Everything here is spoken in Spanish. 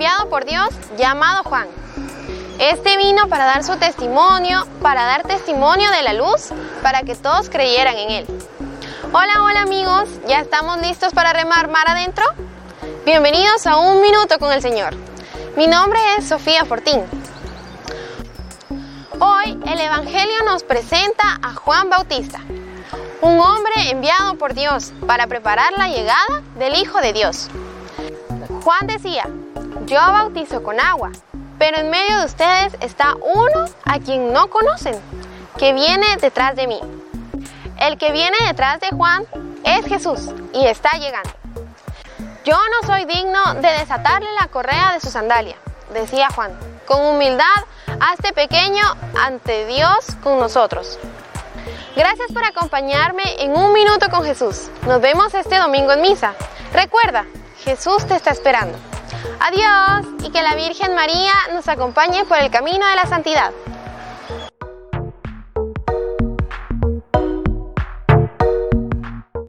enviado por Dios, llamado Juan. Este vino para dar su testimonio, para dar testimonio de la luz, para que todos creyeran en él. Hola, hola amigos, ¿ya estamos listos para remar mar adentro? Bienvenidos a Un Minuto con el Señor. Mi nombre es Sofía Fortín. Hoy el Evangelio nos presenta a Juan Bautista, un hombre enviado por Dios para preparar la llegada del Hijo de Dios. Juan decía, yo bautizo con agua, pero en medio de ustedes está uno a quien no conocen, que viene detrás de mí. El que viene detrás de Juan es Jesús y está llegando. Yo no soy digno de desatarle la correa de su sandalia, decía Juan. Con humildad, hazte pequeño ante Dios con nosotros. Gracias por acompañarme en un minuto con Jesús. Nos vemos este domingo en misa. Recuerda, Jesús te está esperando. Adiós y que la Virgen María nos acompañe por el camino de la santidad.